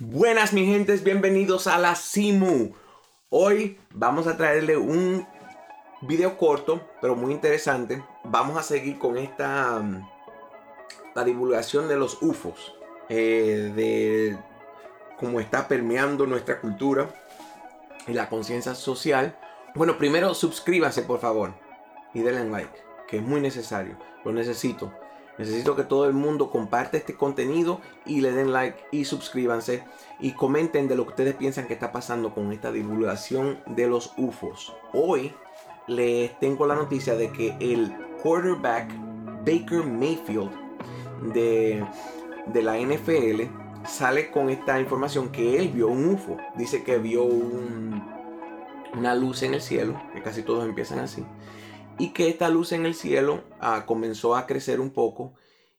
Buenas mi gentes, bienvenidos a la Simu. Hoy vamos a traerle un video corto, pero muy interesante. Vamos a seguir con esta mm, la divulgación de los UFOs, eh, de cómo está permeando nuestra cultura y la conciencia social. Bueno, primero suscríbanse por favor y denle like, que es muy necesario. Lo necesito. Necesito que todo el mundo comparte este contenido y le den like y suscríbanse y comenten de lo que ustedes piensan que está pasando con esta divulgación de los UFOs. Hoy les tengo la noticia de que el quarterback Baker Mayfield de, de la NFL sale con esta información que él vio un UFO. Dice que vio una luz en el cielo, que casi todos empiezan así y que esta luz en el cielo ah, comenzó a crecer un poco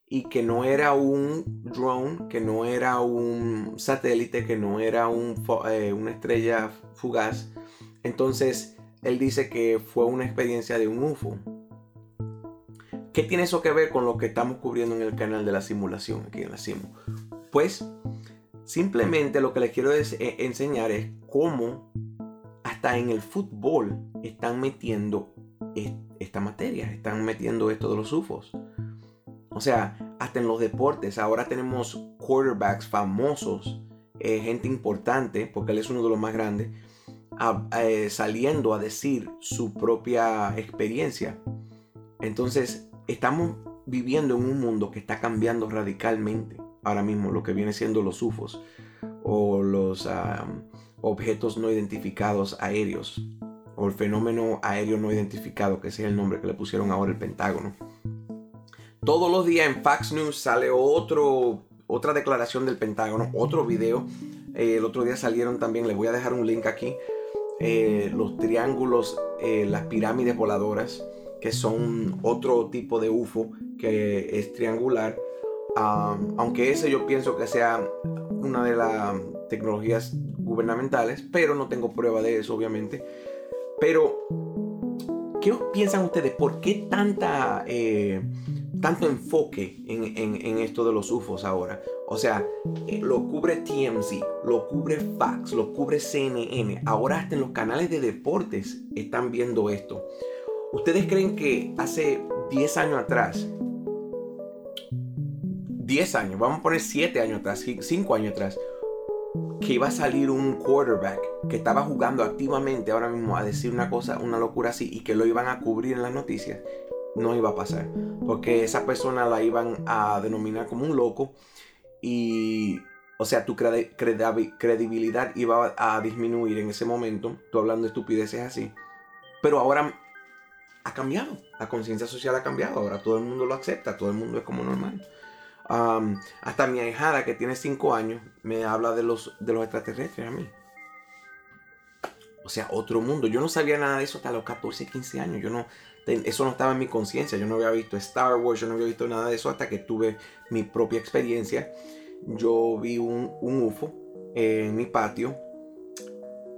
y que no era un drone, que no era un satélite, que no era un, eh, una estrella fugaz. Entonces, él dice que fue una experiencia de un UFO. ¿Qué tiene eso que ver con lo que estamos cubriendo en el canal de la simulación aquí en la Simu? Pues simplemente lo que les quiero eh, enseñar es cómo hasta en el fútbol están metiendo esta materia, están metiendo esto de los UFOs. O sea, hasta en los deportes, ahora tenemos quarterbacks famosos, eh, gente importante, porque él es uno de los más grandes, eh, saliendo a decir su propia experiencia. Entonces, estamos viviendo en un mundo que está cambiando radicalmente ahora mismo, lo que viene siendo los UFOs o los objetos no identificados aéreos o el fenómeno aéreo no identificado, que ese es el nombre que le pusieron ahora el Pentágono. Todos los días en Fox News sale otro, otra declaración del Pentágono, otro video. Eh, el otro día salieron también, les voy a dejar un link aquí, eh, los triángulos, eh, las pirámides voladoras, que son otro tipo de UFO que es triangular. aunque ese yo pienso que sea una de las tecnologías gubernamentales, pero no tengo prueba de eso, obviamente. Pero, ¿qué piensan ustedes? ¿Por qué tanta, eh, tanto enfoque en, esto de los UFOs ahora? O sea, eh, lo cubre TMZ, lo cubre Fox, lo cubre CNN. Ahora hasta en los canales de deportes están viendo esto. ¿Ustedes creen que hace 10 años atrás, 10 años, vamos a poner 7 años atrás, 5 años atrás, que iba a salir un quarterback que estaba jugando activamente ahora mismo a decir una cosa, una locura así y que lo iban a cubrir en las noticias, no iba a pasar. Porque esa persona la iban a denominar como un loco y, o sea, tu credibilidad iba a disminuir en ese momento, tú hablando de estupideces así. Pero ahora ha cambiado, la conciencia social ha cambiado, ahora todo el mundo lo acepta, todo el mundo es como normal hasta mi ahijada que tiene 5 años me habla de los, de los extraterrestres a mí. O sea, otro mundo. Yo no sabía nada de eso hasta los 14, 15 años. Yo no, eso no estaba en mi conciencia. Yo no había visto Star Wars, yo no había visto nada de eso hasta que tuve mi propia experiencia. Yo vi un, un UFO en mi patio.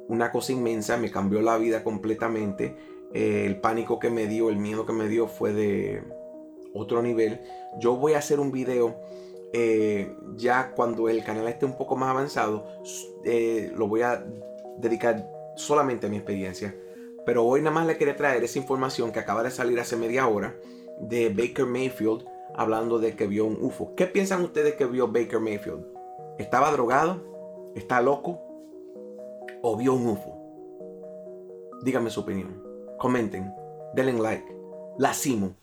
Una cosa inmensa, me cambió la vida completamente. el pánico que me dio, el miedo que me dio fue de, otro nivel. Yo voy a hacer un video eh, ya cuando el canal esté un poco más avanzado. Eh, lo voy a dedicar solamente a mi experiencia. Pero hoy nada más le quería traer esa información que acaba de salir hace media hora de Baker Mayfield hablando de que vio un UFO. ¿Qué piensan ustedes que vio Baker Mayfield? ¿Estaba drogado? ¿Está loco? ¿O vio un UFO? Díganme su opinión. Comenten. Denle like. La Simo.